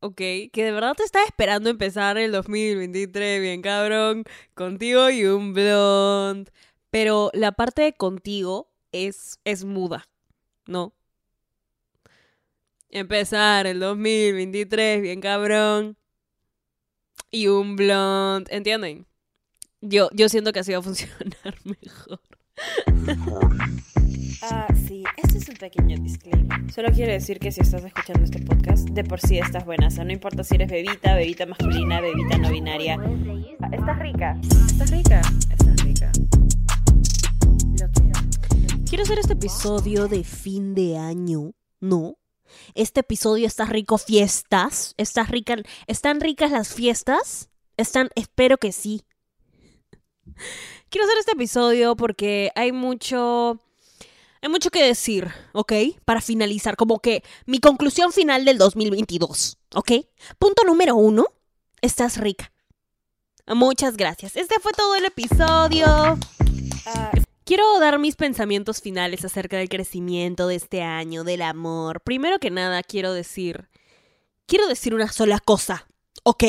ok, que de verdad te estaba esperando empezar el 2023 bien cabrón, contigo y un blond. Pero la parte de contigo es, es muda, ¿no? Empezar el 2023 bien cabrón y un blond, ¿entienden? Yo, yo siento que así va a funcionar mejor. Ah, sí, este es un pequeño disclaimer. Solo quiero decir que si estás escuchando este podcast, de por sí estás buena. O sea, no importa si eres bebita, bebita masculina, bebita no binaria. Ah, estás rica. Estás rica. Estás rica. Quiero hacer este episodio de fin de año, ¿no? Este episodio está rico fiestas. ¿Está rica, ¿Están ricas las fiestas? Están, espero que sí. Quiero hacer este episodio porque hay mucho hay mucho que decir, ¿ok? Para finalizar, como que mi conclusión final del 2022, ¿ok? Punto número uno, estás rica. Muchas gracias. Este fue todo el episodio. Ah, quiero dar mis pensamientos finales acerca del crecimiento de este año, del amor. Primero que nada, quiero decir, quiero decir una sola cosa, ¿ok?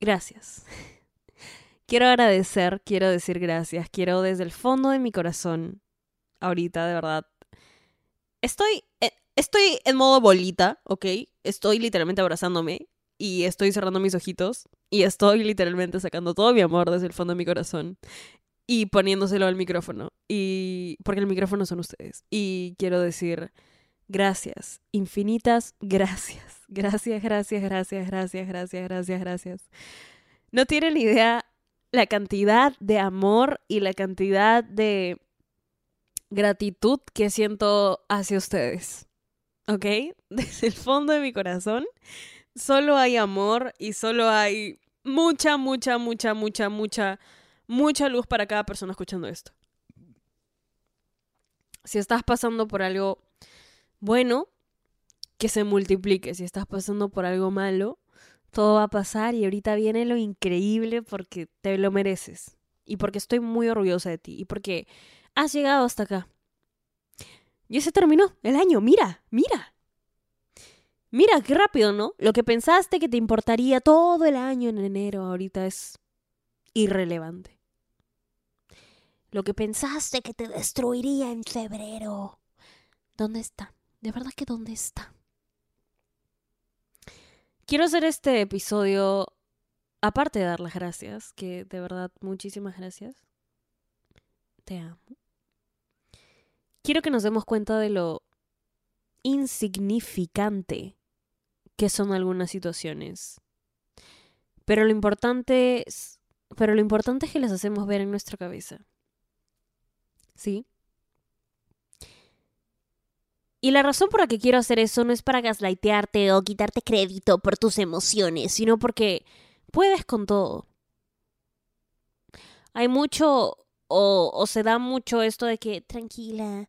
Gracias. Quiero agradecer, quiero decir gracias, quiero desde el fondo de mi corazón, ahorita, de verdad. Estoy, eh, estoy en modo bolita, ¿ok? Estoy literalmente abrazándome y estoy cerrando mis ojitos y estoy literalmente sacando todo mi amor desde el fondo de mi corazón y poniéndoselo al micrófono. Y porque el micrófono son ustedes. Y quiero decir gracias, infinitas gracias. Gracias, gracias, gracias, gracias, gracias, gracias, gracias. No tienen idea la cantidad de amor y la cantidad de gratitud que siento hacia ustedes. ¿Ok? Desde el fondo de mi corazón, solo hay amor y solo hay mucha, mucha, mucha, mucha, mucha, mucha luz para cada persona escuchando esto. Si estás pasando por algo bueno, que se multiplique. Si estás pasando por algo malo, todo va a pasar y ahorita viene lo increíble porque te lo mereces y porque estoy muy orgullosa de ti y porque has llegado hasta acá. Y se terminó el año, mira, mira. Mira, qué rápido, ¿no? Lo que pensaste que te importaría todo el año en enero ahorita es irrelevante. Lo que pensaste que te destruiría en febrero. ¿Dónde está? De verdad que dónde está. Quiero hacer este episodio, aparte de dar las gracias, que de verdad muchísimas gracias. Te amo. Quiero que nos demos cuenta de lo insignificante que son algunas situaciones. Pero lo importante es, pero lo importante es que las hacemos ver en nuestra cabeza. ¿Sí? Y la razón por la que quiero hacer eso no es para gaslightearte o quitarte crédito por tus emociones, sino porque puedes con todo. Hay mucho, o, o se da mucho esto de que, tranquila,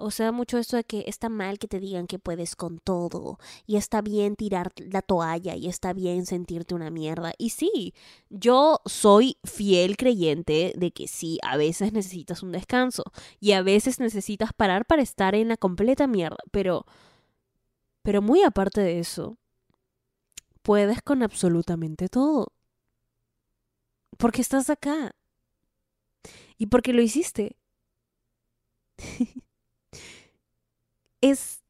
O sea, mucho esto de que está mal que te digan que puedes con todo y está bien tirar la toalla y está bien sentirte una mierda. Y sí, yo soy fiel creyente de que sí, a veces necesitas un descanso y a veces necesitas parar para estar en la completa mierda, pero pero muy aparte de eso, puedes con absolutamente todo. Porque estás acá. Y porque lo hiciste. es...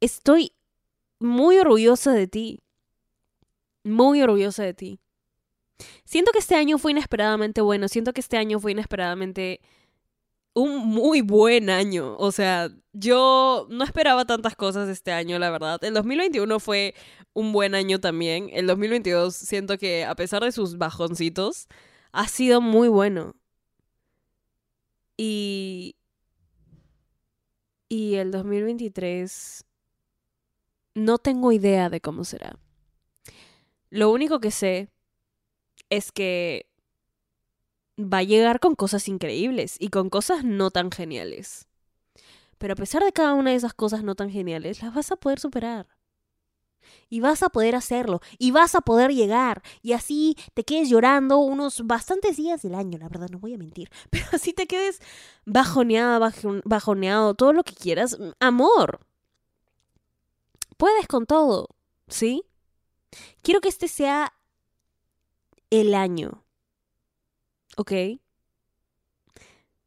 Estoy muy orgullosa de ti. Muy orgullosa de ti. Siento que este año fue inesperadamente bueno. Siento que este año fue inesperadamente un muy buen año. O sea, yo no esperaba tantas cosas este año, la verdad. El 2021 fue un buen año también. El 2022 siento que a pesar de sus bajoncitos, ha sido muy bueno. Y... Y el 2023... No tengo idea de cómo será. Lo único que sé es que va a llegar con cosas increíbles y con cosas no tan geniales. Pero a pesar de cada una de esas cosas no tan geniales, las vas a poder superar. Y vas a poder hacerlo. Y vas a poder llegar. Y así te quedes llorando unos bastantes días del año, la verdad, no voy a mentir. Pero así te quedes bajoneada, bajoneado, todo lo que quieras. Amor. Puedes con todo. ¿Sí? Quiero que este sea el año. ¿Ok?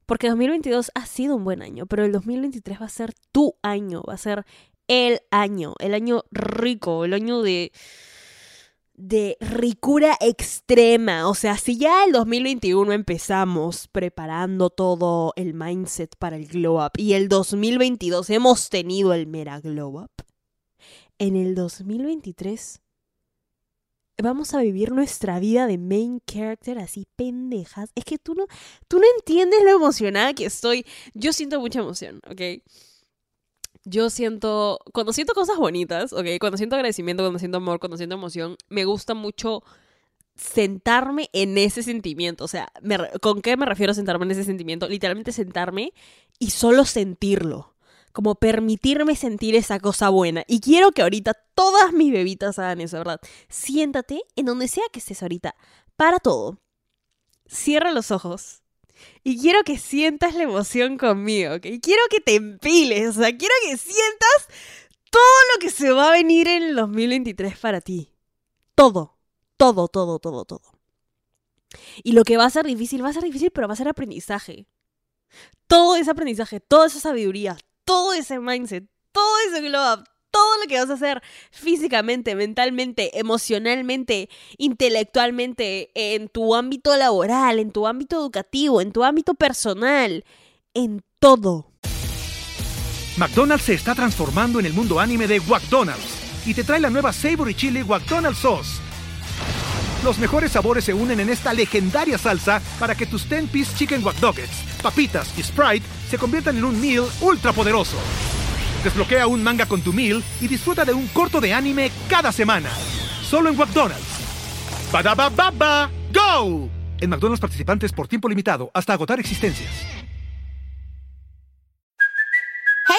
Porque 2022 ha sido un buen año, pero el 2023 va a ser tu año, va a ser el año, el año rico, el año de de ricura extrema. O sea, si ya el 2021 empezamos preparando todo el mindset para el glow up y el 2022 hemos tenido el mera glow up, en el 2023 vamos a vivir nuestra vida de main character así pendejas. Es que tú no, tú no entiendes lo emocionada que estoy. Yo siento mucha emoción, ¿ok? Yo siento, cuando siento cosas bonitas, ¿ok? Cuando siento agradecimiento, cuando siento amor, cuando siento emoción, me gusta mucho sentarme en ese sentimiento. O sea, ¿con qué me refiero a sentarme en ese sentimiento? Literalmente sentarme y solo sentirlo como permitirme sentir esa cosa buena. Y quiero que ahorita todas mis bebitas hagan eso, ¿verdad? Siéntate en donde sea que estés ahorita. Para todo. Cierra los ojos. Y quiero que sientas la emoción conmigo, ¿ok? Quiero que te empiles, o sea, quiero que sientas todo lo que se va a venir en el 2023 para ti. Todo, todo, todo, todo, todo. Y lo que va a ser difícil, va a ser difícil, pero va a ser aprendizaje. Todo ese aprendizaje, toda esa sabiduría, todo ese mindset, todo ese glow todo lo que vas a hacer físicamente, mentalmente, emocionalmente, intelectualmente, en tu ámbito laboral, en tu ámbito educativo, en tu ámbito personal, en todo. McDonald's se está transformando en el mundo anime de McDonald's y te trae la nueva Savory Chili McDonald's Sauce. Los mejores sabores se unen en esta legendaria salsa para que tus 10-piece chicken wack papitas y Sprite se conviertan en un meal ultra poderoso. Desbloquea un manga con tu meal y disfruta de un corto de anime cada semana. Solo en McDonald's. baba ¡Go! En McDonald's participantes por tiempo limitado hasta agotar existencias.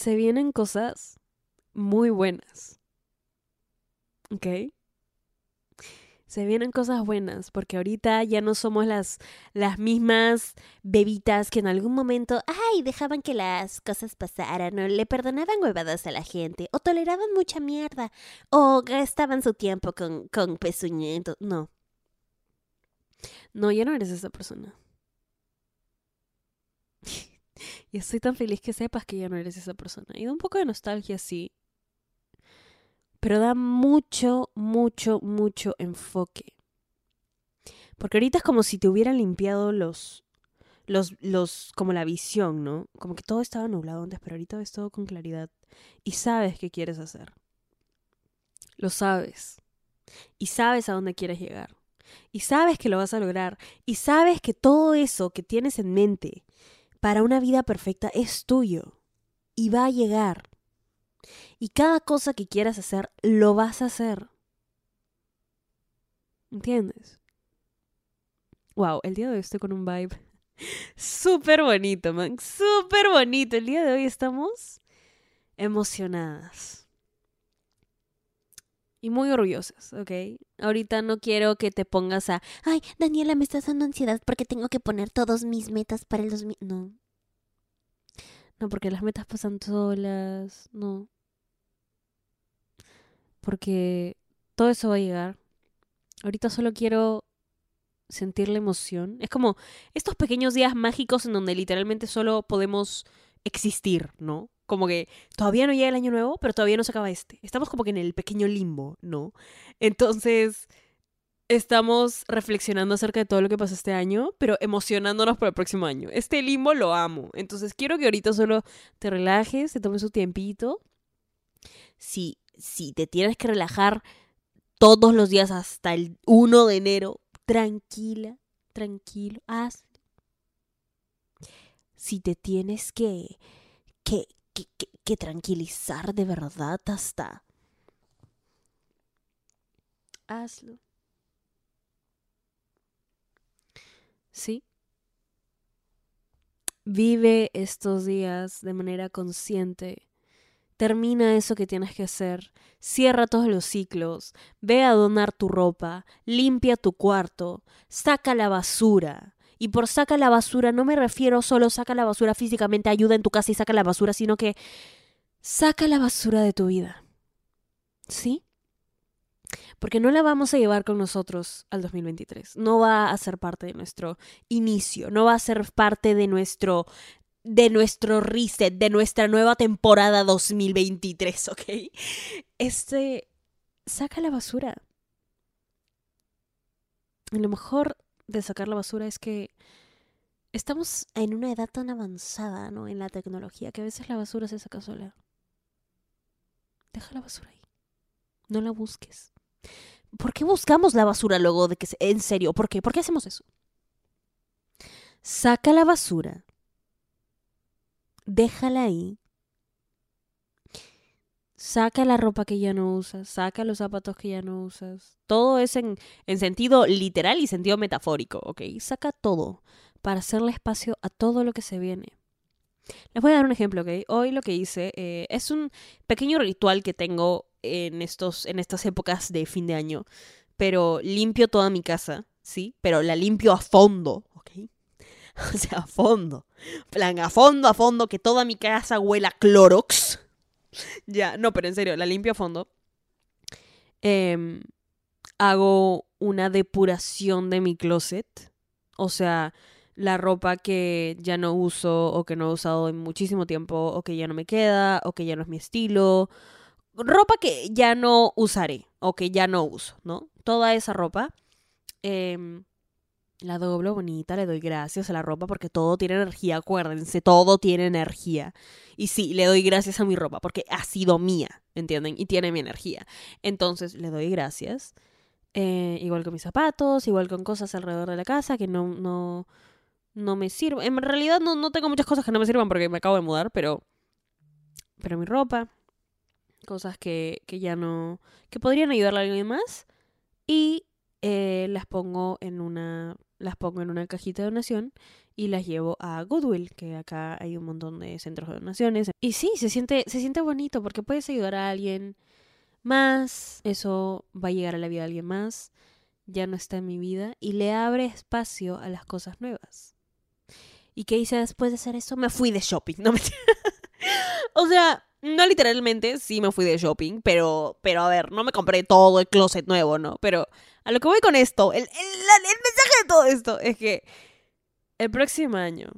Se vienen cosas muy buenas. ¿Ok? Se vienen cosas buenas, porque ahorita ya no somos las, las mismas bebitas que en algún momento, ay, dejaban que las cosas pasaran, o le perdonaban huevadas a la gente, o toleraban mucha mierda, o gastaban su tiempo con, con. No. No, ya no eres esa persona. Y estoy tan feliz que sepas que ya no eres esa persona. Y da un poco de nostalgia, sí. Pero da mucho, mucho, mucho enfoque. Porque ahorita es como si te hubieran limpiado los, los, los, como la visión, ¿no? Como que todo estaba nublado antes, pero ahorita ves todo con claridad. Y sabes qué quieres hacer. Lo sabes. Y sabes a dónde quieres llegar. Y sabes que lo vas a lograr. Y sabes que todo eso que tienes en mente para una vida perfecta es tuyo. Y va a llegar. Y cada cosa que quieras hacer, lo vas a hacer. ¿Entiendes? Wow, el día de hoy estoy con un vibe súper bonito, man. Súper bonito. El día de hoy estamos emocionadas. Y muy orgullosas, ¿ok? Ahorita no quiero que te pongas a, ay, Daniela, me estás dando ansiedad porque tengo que poner todas mis metas para el 2000. No. No, porque las metas pasan solas. No. Porque todo eso va a llegar. Ahorita solo quiero sentir la emoción. Es como estos pequeños días mágicos en donde literalmente solo podemos existir, ¿no? Como que todavía no llega el año nuevo, pero todavía no se acaba este. Estamos como que en el pequeño limbo, ¿no? Entonces, estamos reflexionando acerca de todo lo que pasó este año, pero emocionándonos por el próximo año. Este limbo lo amo. Entonces, quiero que ahorita solo te relajes, te tomes su tiempito. Si, si te tienes que relajar todos los días hasta el 1 de enero, tranquila, tranquilo, hazlo. Si te tienes que, que, que, que, tranquilizar de verdad hasta... Hazlo. ¿Sí? Vive estos días de manera consciente. Termina eso que tienes que hacer. Cierra todos los ciclos. Ve a donar tu ropa. Limpia tu cuarto. Saca la basura. Y por saca la basura no me refiero solo saca la basura físicamente, ayuda en tu casa y saca la basura, sino que saca la basura de tu vida. ¿Sí? Porque no la vamos a llevar con nosotros al 2023. No va a ser parte de nuestro inicio, no va a ser parte de nuestro de nuestro reset, de nuestra nueva temporada 2023, ¿ok? Este, saca la basura. Y lo mejor de sacar la basura es que estamos en una edad tan avanzada, ¿no? En la tecnología, que a veces la basura se saca sola. Deja la basura ahí. No la busques. ¿Por qué buscamos la basura luego de que... Se... En serio, ¿por qué? ¿Por qué hacemos eso? Saca la basura déjala ahí. Saca la ropa que ya no usas, saca los zapatos que ya no usas. Todo es en, en sentido literal y sentido metafórico, ¿ok? Saca todo para hacerle espacio a todo lo que se viene. Les voy a dar un ejemplo, ¿ok? Hoy lo que hice eh, es un pequeño ritual que tengo en, estos, en estas épocas de fin de año, pero limpio toda mi casa, ¿sí? Pero la limpio a fondo, ¿ok? O sea, a fondo. Plan, a fondo, a fondo, que toda mi casa huela Clorox. ya, no, pero en serio, la limpio a fondo. Em, hago una depuración de mi closet. O sea, la ropa que ya no uso o que no he usado en muchísimo tiempo o que ya no me queda o que ya no es mi estilo. Ropa que ya no usaré o que ya no uso, ¿no? Toda esa ropa. Eh, la doblo bonita, le doy gracias a la ropa porque todo tiene energía, acuérdense, todo tiene energía. Y sí, le doy gracias a mi ropa porque ha sido mía, ¿entienden? Y tiene mi energía. Entonces, le doy gracias. Eh, igual con mis zapatos, igual con cosas alrededor de la casa que no, no, no me sirven. En realidad no, no tengo muchas cosas que no me sirvan porque me acabo de mudar, pero, pero mi ropa, cosas que, que ya no, que podrían ayudarle a alguien más. Y eh, las pongo en una las pongo en una cajita de donación y las llevo a Goodwill, que acá hay un montón de centros de donaciones. Y sí, se siente, se siente bonito porque puedes ayudar a alguien más, eso va a llegar a la vida de alguien más, ya no está en mi vida y le abre espacio a las cosas nuevas. ¿Y qué hice después de hacer eso? Me fui de shopping, no me... o sea, no literalmente, sí me fui de shopping, pero, pero a ver, no me compré todo el closet nuevo, ¿no? Pero a lo que voy con esto, el, el, mensaje de todo esto es que el próximo año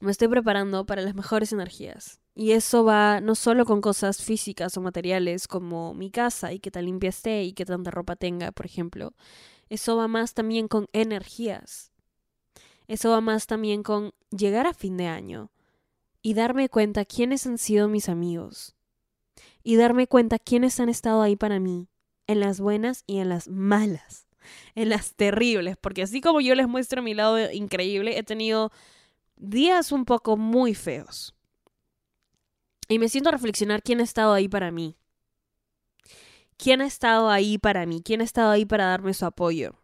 me estoy preparando para las mejores energías. Y eso va no solo con cosas físicas o materiales como mi casa y que tan limpia esté y que tanta ropa tenga, por ejemplo. Eso va más también con energías. Eso va más también con llegar a fin de año y darme cuenta quiénes han sido mis amigos. Y darme cuenta quiénes han estado ahí para mí, en las buenas y en las malas, en las terribles, porque así como yo les muestro mi lado increíble, he tenido días un poco muy feos. Y me siento a reflexionar quién ha estado ahí para mí. ¿Quién ha estado ahí para mí? ¿Quién ha estado ahí para darme su apoyo?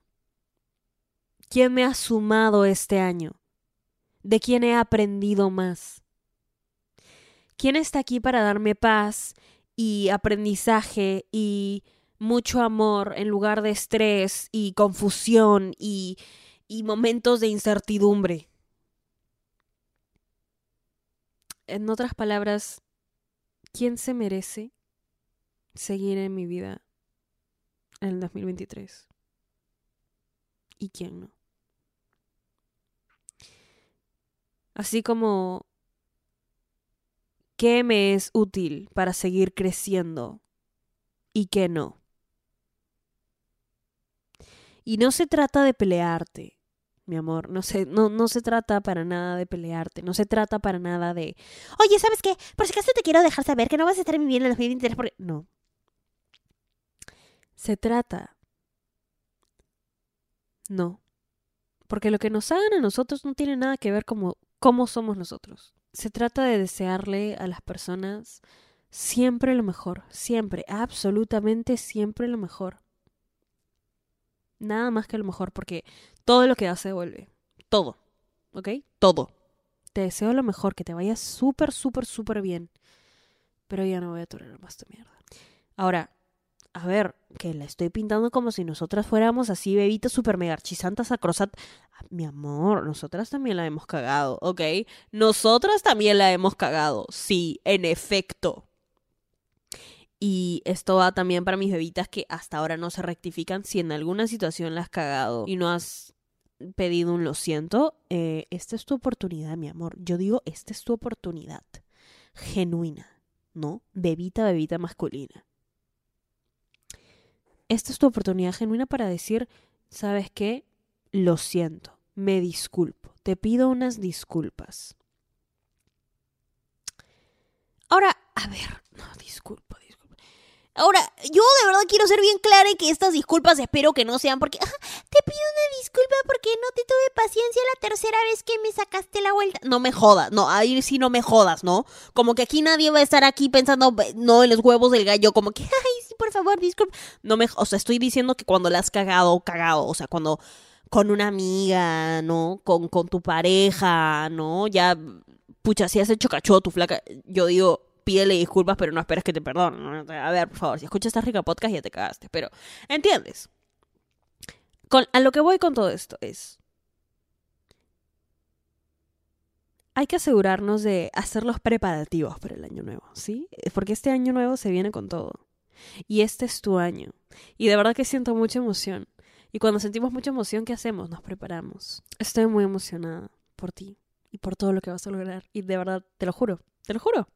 ¿Quién me ha sumado este año? ¿De quién he aprendido más? ¿Quién está aquí para darme paz y aprendizaje y mucho amor en lugar de estrés y confusión y, y momentos de incertidumbre? En otras palabras, ¿quién se merece seguir en mi vida en el 2023? ¿Y quién no? Así como qué me es útil para seguir creciendo y qué no. Y no se trata de pelearte, mi amor, no se, no, no se trata para nada de pelearte, no se trata para nada de, oye, ¿sabes qué? Por si acaso te quiero dejar saber que no vas a estar vida en el 2023 porque... No. Se trata... No. Porque lo que nos hagan a nosotros no tiene nada que ver como cómo somos nosotros. Se trata de desearle a las personas siempre lo mejor, siempre, absolutamente siempre lo mejor. Nada más que lo mejor, porque todo lo que hace vuelve. Todo. ¿Ok? Todo. Te deseo lo mejor, que te vaya súper, súper, súper bien. Pero ya no voy a tolerar más tu mierda. Ahora, a ver, que la estoy pintando como si nosotras fuéramos así bebitas super mega archisantas acrosat. Ah, mi amor, nosotras también la hemos cagado, ¿ok? Nosotras también la hemos cagado, sí, en efecto. Y esto va también para mis bebitas que hasta ahora no se rectifican. Si en alguna situación la has cagado y no has pedido un lo siento, eh, esta es tu oportunidad, mi amor. Yo digo, esta es tu oportunidad. Genuina, ¿no? Bebita, bebita masculina. Esta es tu oportunidad genuina para decir, ¿sabes qué? Lo siento, me disculpo, te pido unas disculpas. Ahora, a ver, no, disculpo. Ahora, yo de verdad quiero ser bien clara y que estas disculpas espero que no sean porque... te pido una disculpa porque no te tuve paciencia la tercera vez que me sacaste la vuelta. No me jodas, no, ahí sí no me jodas, ¿no? Como que aquí nadie va a estar aquí pensando, no, en los huevos del gallo, como que, ay, sí, por favor, disculpa. No me, o sea, estoy diciendo que cuando la has cagado, cagado, o sea, cuando con una amiga, ¿no? Con, con tu pareja, ¿no? Ya, pucha, si has hecho cachudo tu flaca, yo digo, pídele disculpas, pero no esperes que te perdonen. A ver, por favor, si escuchas esta rica podcast ya te cagaste, pero ¿entiendes? Con, a lo que voy con todo esto es... Hay que asegurarnos de hacer los preparativos para el año nuevo, ¿sí? Porque este año nuevo se viene con todo. Y este es tu año. Y de verdad que siento mucha emoción. Y cuando sentimos mucha emoción, ¿qué hacemos? Nos preparamos. Estoy muy emocionada por ti y por todo lo que vas a lograr. Y de verdad, te lo juro, te lo juro.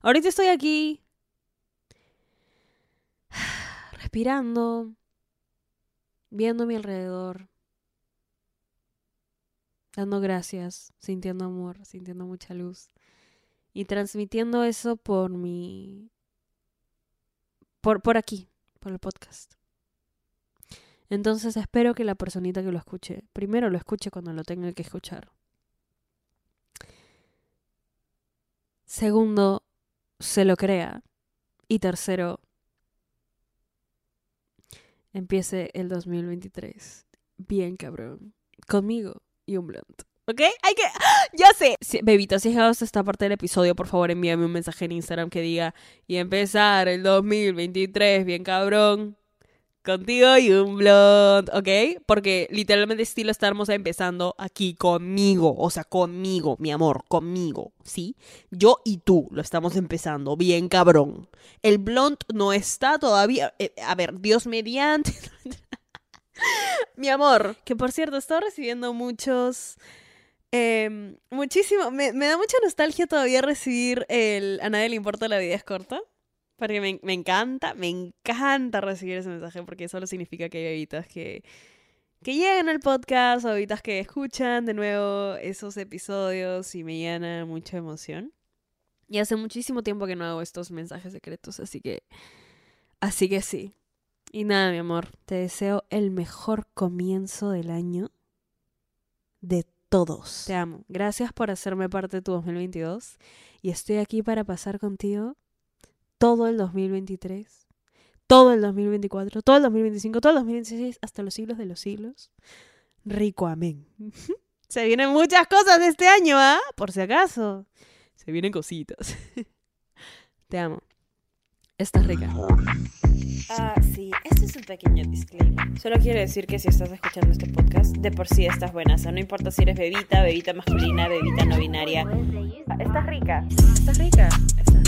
Ahorita estoy aquí respirando, viendo a mi alrededor, dando gracias, sintiendo amor, sintiendo mucha luz y transmitiendo eso por mi por por aquí, por el podcast. Entonces espero que la personita que lo escuche, primero lo escuche cuando lo tenga que escuchar. Segundo, se lo crea. Y tercero, empiece el 2023 bien cabrón. Conmigo y un blunt. ¿Ok? Hay que... Ya sé. Si, bebita, si has llegado hasta esta parte del episodio, por favor envíame un mensaje en Instagram que diga y empezar el 2023 bien cabrón contigo y un blond, ¿ok? Porque literalmente estilo estamos empezando aquí conmigo, o sea, conmigo, mi amor, conmigo, ¿sí? Yo y tú lo estamos empezando, bien cabrón. El blond no está todavía, eh, a ver, Dios mediante. mi amor, que por cierto, estoy recibiendo muchos... Eh, muchísimo, me, da mucha nostalgia todavía recibir el A nadie le importa la vida es corta. Porque me, encanta, me encanta recibir ese mensaje porque solo significa que hay bebitas que, que llegan al podcast, ahorita que escuchan de nuevo esos episodios y me llena mucha emoción. Y hace muchísimo tiempo que no hago estos mensajes secretos, así que... Así que sí. Y nada, mi amor, te deseo el mejor comienzo del año de todos. Te amo. Gracias por hacerme parte de tu 2022. Y estoy aquí para pasar contigo todo el 2023, todo el 2024, todo el 2025, todo el 2026, hasta los siglos de los siglos. Rico amén. Se vienen muchas cosas de este año, ¿ah? Por si acaso. Se vienen cositas. Te amo. Estás rica. Ah, sí, este es un pequeño disclaimer. Solo quiero decir que si estás escuchando este podcast, de por sí estás buena. O sea, no importa si eres bebita, bebita masculina, bebita no binaria. Ah, estás rica. Estás rica. Estás rica.